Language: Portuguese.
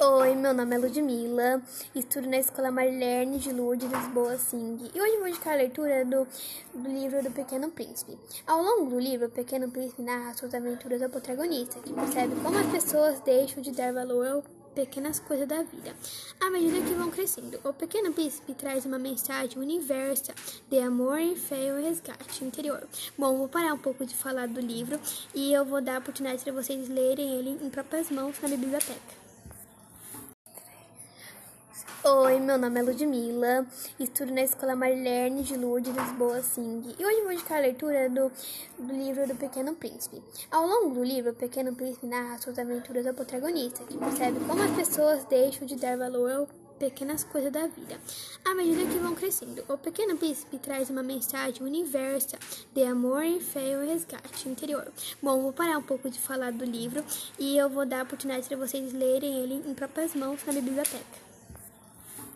Oi, meu nome é Ludmilla, estudo na Escola Marlene de Lourdes, Lisboa, Sing. E hoje vou indicar a leitura do, do livro do Pequeno Príncipe. Ao longo do livro, o Pequeno Príncipe narra suas aventuras ao protagonista, que percebe como as pessoas deixam de dar valor ao pequenas coisas da vida. À medida que vão crescendo, o Pequeno Príncipe traz uma mensagem universal de amor, fé e resgate interior. Bom, vou parar um pouco de falar do livro e eu vou dar a oportunidade para vocês lerem ele em próprias mãos na biblioteca. Oi, meu nome é Ludmilla, estudo na Escola Marlene de Lourdes, Lisboa, Sing. E hoje vou indicar a leitura do, do livro do Pequeno Príncipe. Ao longo do livro, o Pequeno Príncipe narra suas aventuras ao protagonista, que percebe como as pessoas deixam de dar valor ao pequenas coisas da vida. À medida que vão crescendo, o Pequeno Príncipe traz uma mensagem universal de amor, fé e resgate interior. Bom, vou parar um pouco de falar do livro e eu vou dar a oportunidade para vocês lerem ele em próprias mãos na biblioteca.